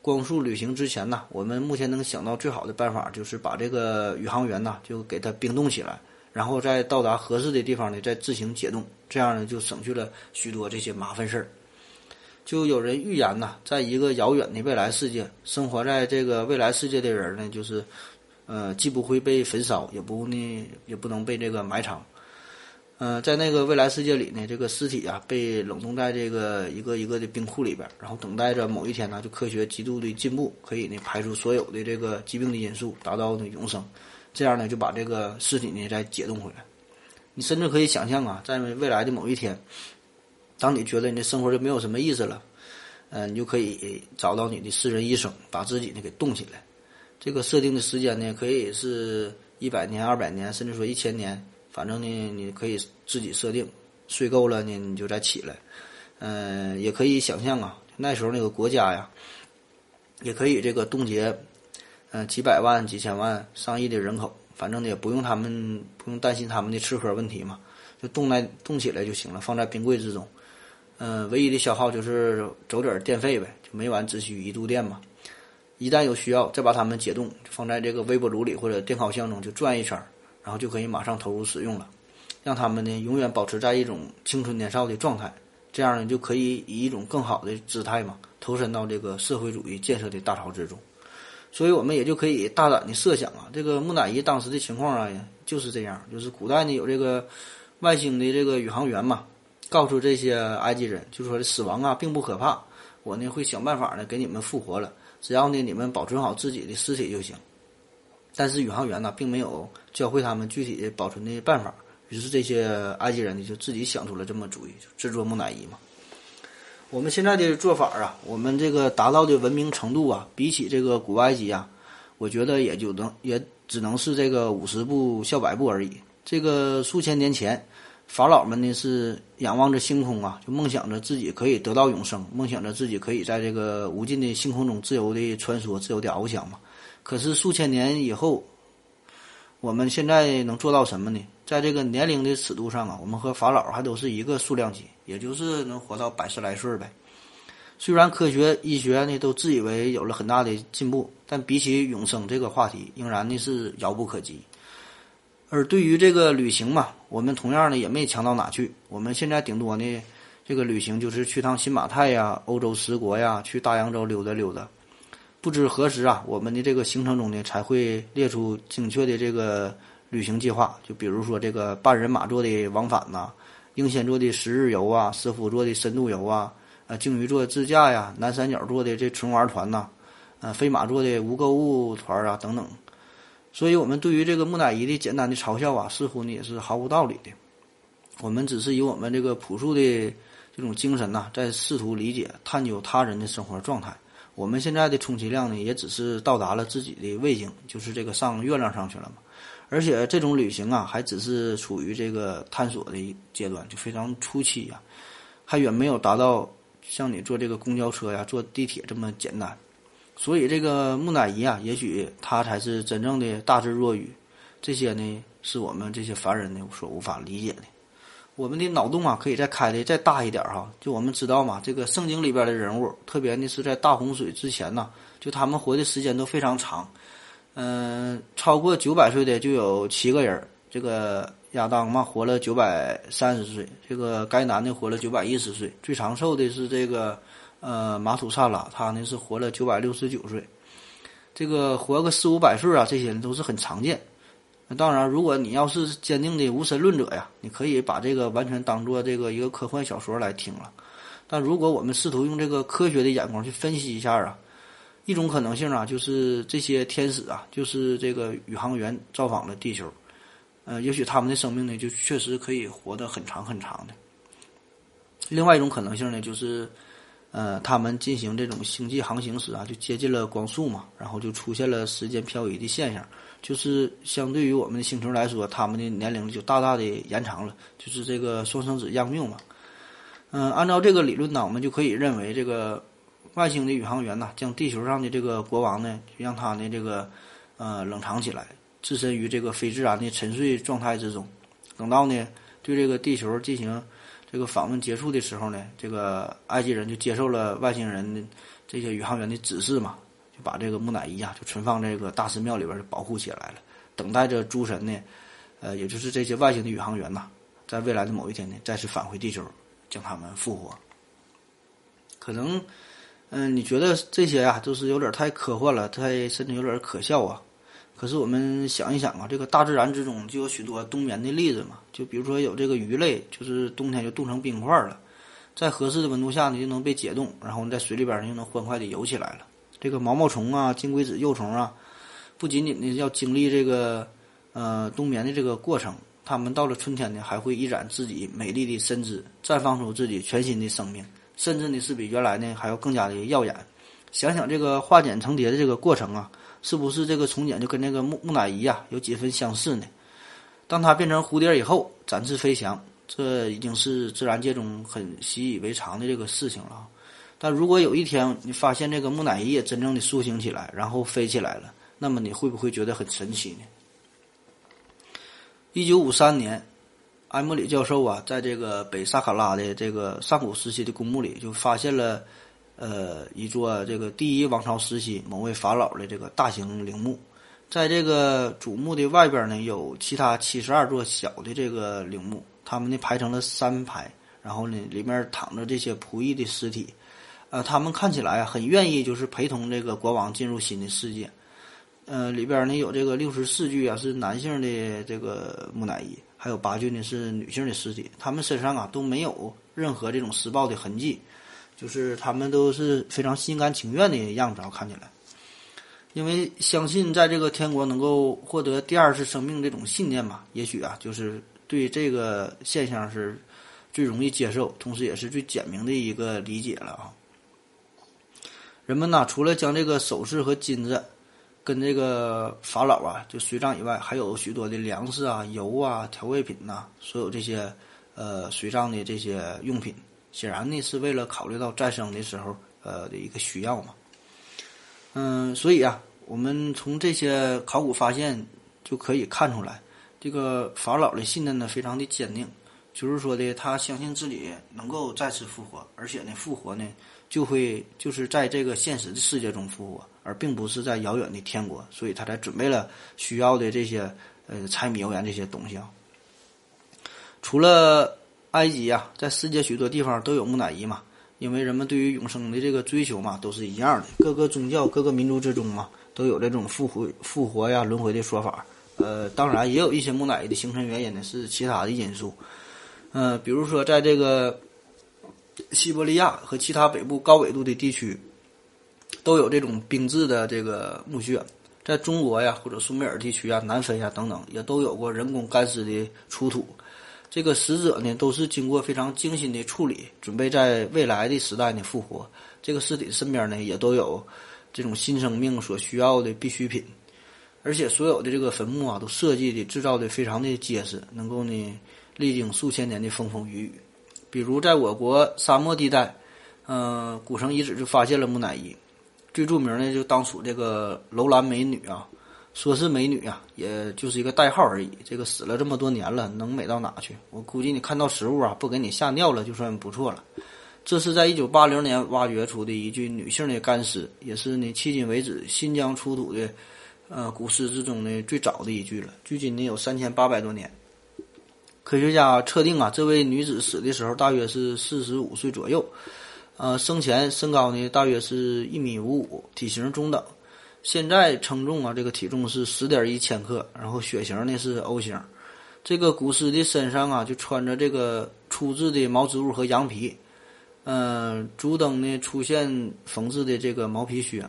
S1: 光速旅行之前呢，我们目前能想到最好的办法就是把这个宇航员呢就给他冰冻起来，然后再到达合适的地方呢再自行解冻，这样呢就省去了许多这些麻烦事儿。就有人预言呐，在一个遥远的未来世界，生活在这个未来世界的人呢，就是，呃，既不会被焚烧，也不呢，也不能被这个埋藏。嗯，在那个未来世界里呢，这个尸体啊，被冷冻在这个一个一个的冰库里边，然后等待着某一天呢，就科学极度的进步，可以呢排除所有的这个疾病的因素，达到呢永生。这样呢，就把这个尸体呢再解冻回来。你甚至可以想象啊，在未来的某一天。当你觉得你的生活就没有什么意思了，嗯，你就可以找到你的私人医生，把自己呢给冻起来。这个设定的时间呢，可以是一百年、二百年，甚至说一千年，反正呢，你可以自己设定。睡够了呢，你就再起来。嗯，也可以想象啊，那时候那个国家呀，也可以这个冻结，嗯，几百万、几千万、上亿的人口，反正呢也不用他们不用担心他们的吃喝问题嘛，就冻来冻起来就行了，放在冰柜之中。嗯，唯一的消耗就是走点电费呗，就每晚只需一度电嘛。一旦有需要，再把它们解冻，放在这个微波炉里或者电烤箱中就转一圈，然后就可以马上投入使用了，让他们呢永远保持在一种青春年少的状态。这样呢就可以以一种更好的姿态嘛，投身到这个社会主义建设的大潮之中。所以我们也就可以大胆的设想啊，这个木乃伊当时的情况啊就是这样，就是古代呢有这个外星的这个宇航员嘛。告诉这些埃及人，就说死亡啊并不可怕，我呢会想办法呢给你们复活了，只要呢你们保存好自己的尸体就行。但是宇航员呢并没有教会他们具体的保存的办法，于是这些埃及人呢就自己想出了这么主意，制作木乃伊嘛。我们现在的做法啊，我们这个达到的文明程度啊，比起这个古埃及啊，我觉得也就能也只能是这个五十步笑百步而已。这个数千年前。法老们呢是仰望着星空啊，就梦想着自己可以得到永生，梦想着自己可以在这个无尽的星空中自由的穿梭、自由的翱翔嘛。可是数千年以后，我们现在能做到什么呢？在这个年龄的尺度上啊，我们和法老还都是一个数量级，也就是能活到百十来岁呗。虽然科学医学呢都自以为有了很大的进步，但比起永生这个话题，仍然呢是遥不可及。而对于这个旅行嘛，我们同样呢也没强到哪去。我们现在顶多呢，这个旅行就是去趟新马泰呀、欧洲十国呀，去大洋洲溜达溜达。不知何时啊，我们的这个行程中呢才会列出精确的这个旅行计划。就比如说这个半人马座的往返呐，英仙座的十日游啊，石虎座的深度游啊，呃，鲸鱼座自驾呀，南三角座的这纯玩团呐，呃，飞马座的无购物团啊等等。所以，我们对于这个木乃伊的简单的嘲笑啊，似乎呢也是毫无道理的。我们只是以我们这个朴素的这种精神呐，在试图理解、探究他人的生活状态。我们现在的充其量呢，也只是到达了自己的卫星，就是这个上月亮上去了嘛。而且，这种旅行啊，还只是处于这个探索的阶段，就非常初期呀，还远没有达到像你坐这个公交车呀、坐地铁这么简单。所以这个木乃伊啊，也许他才是真正的大智若愚。这些呢，是我们这些凡人呢所无法理解的。我们的脑洞啊，可以再开的再大一点哈。就我们知道嘛，这个圣经里边的人物，特别呢是在大洪水之前呢，就他们活的时间都非常长。嗯，超过九百岁的就有七个人。这个亚当嘛，活了九百三十岁；这个该男的活了九百一十岁。最长寿的是这个呃马土萨拉，他呢是活了九百六十九岁。这个活个四五百岁啊，这些人都是很常见。那当然，如果你要是坚定的无神论者呀，你可以把这个完全当做这个一个科幻小说来听了。但如果我们试图用这个科学的眼光去分析一下啊，一种可能性啊，就是这些天使啊，就是这个宇航员造访了地球，呃，也许他们的生命呢，就确实可以活得很长很长的。另外一种可能性呢，就是。呃，他们进行这种星际航行时啊，就接近了光速嘛，然后就出现了时间漂移的现象，就是相对于我们的星球来说，他们的年龄就大大的延长了，就是这个双生子样命嘛。嗯，按照这个理论呢，我们就可以认为，这个外星的宇航员呢，将地球上的这个国王呢，让他呢这个呃冷藏起来，置身于这个非自然的沉睡状态之中，等到呢对这个地球进行。这个访问结束的时候呢，这个埃及人就接受了外星人的这些宇航员的指示嘛，就把这个木乃伊啊就存放这个大寺庙里边就保护起来了，等待着诸神呢，呃，也就是这些外星的宇航员呐，在未来的某一天呢，再次返回地球，将他们复活。可能，嗯，你觉得这些呀，就是有点太科幻了，太甚至有点可笑啊。可是我们想一想啊，这个大自然之中就有许多冬眠的例子嘛，就比如说有这个鱼类，就是冬天就冻成冰块了，在合适的温度下呢就能被解冻，然后在水里边呢就能欢快的游起来了。这个毛毛虫啊、金龟子幼虫啊，不仅仅呢要经历这个呃冬眠的这个过程，它们到了春天呢还会一展自己美丽的身姿，绽放出自己全新的生命，甚至呢是比原来呢还要更加的耀眼。想想这个化茧成蝶的这个过程啊。是不是这个从茧就跟那个木木乃伊呀有几分相似呢？当它变成蝴蝶以后展翅飞翔，这已经是自然界中很习以为常的这个事情了。但如果有一天你发现这个木乃伊也真正的苏醒起来，然后飞起来了，那么你会不会觉得很神奇呢？一九五三年，埃默里教授啊，在这个北萨卡拉的这个上古时期的公墓里就发现了。呃，一座这个第一王朝时期某位法老的这个大型陵墓，在这个主墓的外边呢，有其他七十二座小的这个陵墓，他们呢排成了三排，然后呢里面躺着这些仆役的尸体，呃，他们看起来很愿意就是陪同这个国王进入新的世界，呃，里边呢有这个六十四具啊是男性的这个木乃伊，还有八具呢是女性的尸体，他们身上啊都没有任何这种施暴的痕迹。就是他们都是非常心甘情愿的样子啊，看起来，因为相信在这个天国能够获得第二次生命这种信念嘛，也许啊，就是对这个现象是最容易接受，同时也是最简明的一个理解了啊。人们呢，除了将这个首饰和金子跟这个法老啊就随葬以外，还有许多的粮食啊、油啊、调味品呐，所有这些呃随葬的这些用品。显然呢，是为了考虑到再生的时候，呃的一个需要嘛。嗯，所以啊，我们从这些考古发现就可以看出来，这个法老的信念呢非常的坚定，就是说的他相信自己能够再次复活，而且呢复活呢就会就是在这个现实的世界中复活，而并不是在遥远的天国，所以他才准备了需要的这些呃柴米油盐这些东西啊。除了。埃及呀，在世界许多地方都有木乃伊嘛，因为人们对于永生的这个追求嘛，都是一样的。各个宗教、各个民族之中嘛，都有这种复活、复活呀、轮回的说法。呃，当然也有一些木乃伊的形成原因呢是其他的因素。呃，比如说在这个西伯利亚和其他北部高纬度的地区，都有这种冰质的这个墓穴。在中国呀，或者苏美尔地区啊、南非呀等等，也都有过人工干尸的出土。这个死者呢，都是经过非常精心的处理，准备在未来的时代呢复活。这个尸体身边呢，也都有这种新生命所需要的必需品，而且所有的这个坟墓啊，都设计的制造的非常的结实，能够呢历经数千年的风风雨雨。比如在我国沙漠地带，嗯，古城遗址就发现了木乃伊，最著名的就当属这个楼兰美女啊。说是美女啊，也就是一个代号而已。这个死了这么多年了，能美到哪去？我估计你看到实物啊，不给你吓尿了，就算不错了。这是在一九八零年挖掘出的一具女性的干尸，也是呢迄今为止新疆出土的呃古尸之中呢最早的一具了。距今呢有三千八百多年。科学家测定啊，这位女子死的时候大约是四十五岁左右，呃，生前身高呢大约是一米五五，体型中等。现在称重啊，这个体重是十点一千克，然后血型呢是 O 型。这个古尸的身上啊，就穿着这个粗制的毛织物和羊皮，嗯，足蹬呢出现缝制的这个毛皮靴，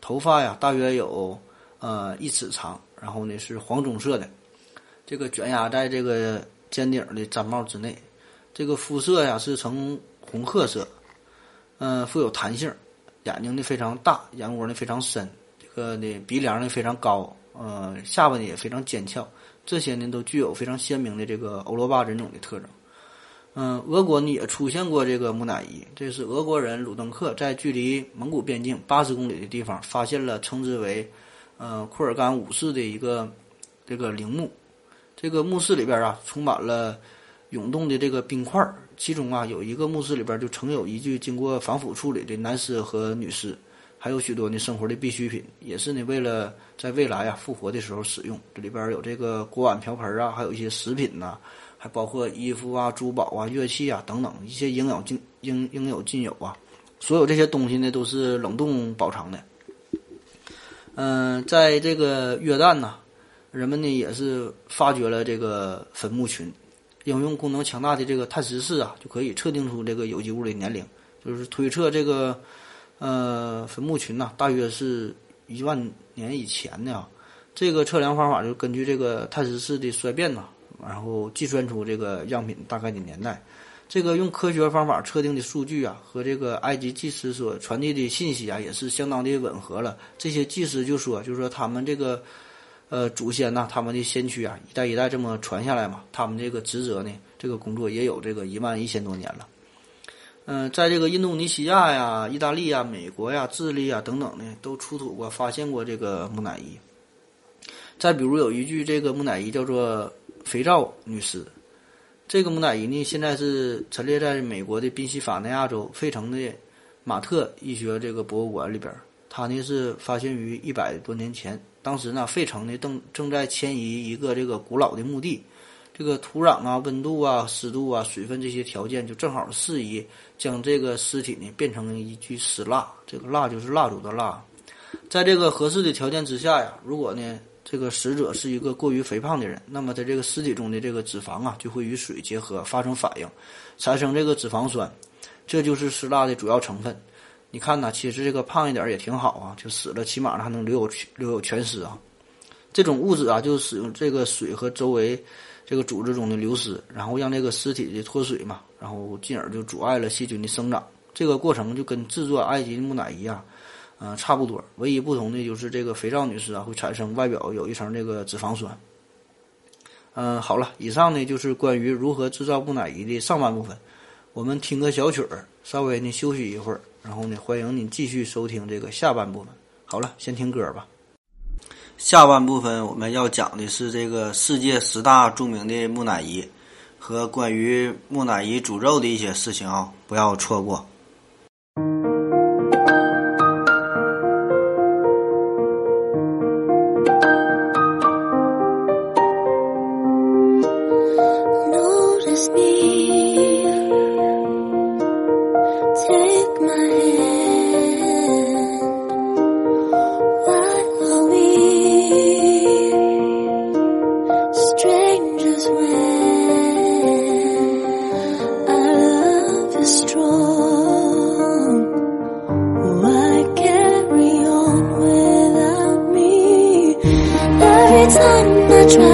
S1: 头发呀大约有呃一尺长，然后呢是黄棕色的，这个卷压在这个尖顶的毡帽之内，这个肤色呀是呈红褐色，嗯，富有弹性，眼睛呢非常大，眼窝呢非常深。个的鼻梁呢非常高，呃，下巴呢也非常尖翘，这些呢都具有非常鲜明的这个欧罗巴人种的特征。嗯，俄国呢也出现过这个木乃伊，这是俄国人鲁登克在距离蒙古边境八十公里的地方发现了称之为呃库尔干五世的一个这个陵墓。这个墓室里边啊充满了涌动的这个冰块，其中啊有一个墓室里边就曾有一具经过防腐处理的男尸和女尸。还有许多呢生活的必需品，也是呢为了在未来啊复活的时候使用。这里边有这个锅碗瓢盆啊，还有一些食品呐，还包括衣服啊、珠宝啊、乐器啊等等一些应有尽应应有尽有啊。所有这些东西呢都是冷冻保藏的。嗯，在这个约旦呢，人们呢也是发掘了这个坟墓群，应用功能强大的这个碳十四啊，就可以测定出这个有机物的年龄，就是推测这个。呃，坟墓群呐，大约是一万年以前的啊。这个测量方法就根据这个碳十四的衰变呐，然后计算出这个样品大概的年代。这个用科学方法测定的数据啊，和这个埃及祭司所传递的信息啊，也是相当的吻合了。这些祭司就说，就说他们这个呃祖先呐，他们的先驱啊，一代一代这么传下来嘛，他们这个职责呢，这个工作也有这个一万一千多年了。嗯，在这个印度尼西亚呀、意大利呀、美国呀、智利呀等等呢，都出土过、发现过这个木乃伊。再比如有一具这个木乃伊叫做肥皂女尸，这个木乃伊呢现在是陈列在美国的宾夕法尼亚州费城的马特医学这个博物馆里边。它呢是发现于一百多年前，当时呢费城呢正正在迁移一个这个古老的墓地。这个土壤啊、温度啊、湿度啊、水分这些条件就正好适宜将这个尸体呢变成一具尸蜡。这个蜡就是蜡烛的蜡。在这个合适的条件之下呀，如果呢这个死者是一个过于肥胖的人，那么在这个尸体中的这个脂肪啊就会与水结合发生反应，产生这个脂肪酸，这就是尸蜡的主要成分。你看呐，其实这个胖一点也挺好啊，就死了起码还能留有留有全尸啊。这种物质啊，就是使用这个水和周围。这个组织中的流失，然后让这个尸体的脱水嘛，然后进而就阻碍了细菌的生长。这个过程就跟制作埃及木乃伊啊，嗯，差不多。唯一不同的就是这个肥皂女尸啊，会产生外表有一层这个脂肪酸。嗯，好了，以上呢就是关于如何制造木乃伊的上半部分。我们听个小曲儿，稍微呢休息一会儿，然后呢欢迎你继续收听这个下半部分。好了，先听歌吧。
S2: 下半部分我们要讲的是这个世界十大著名的木乃伊和关于木乃伊诅咒的一些事情啊，不要错过。怎么转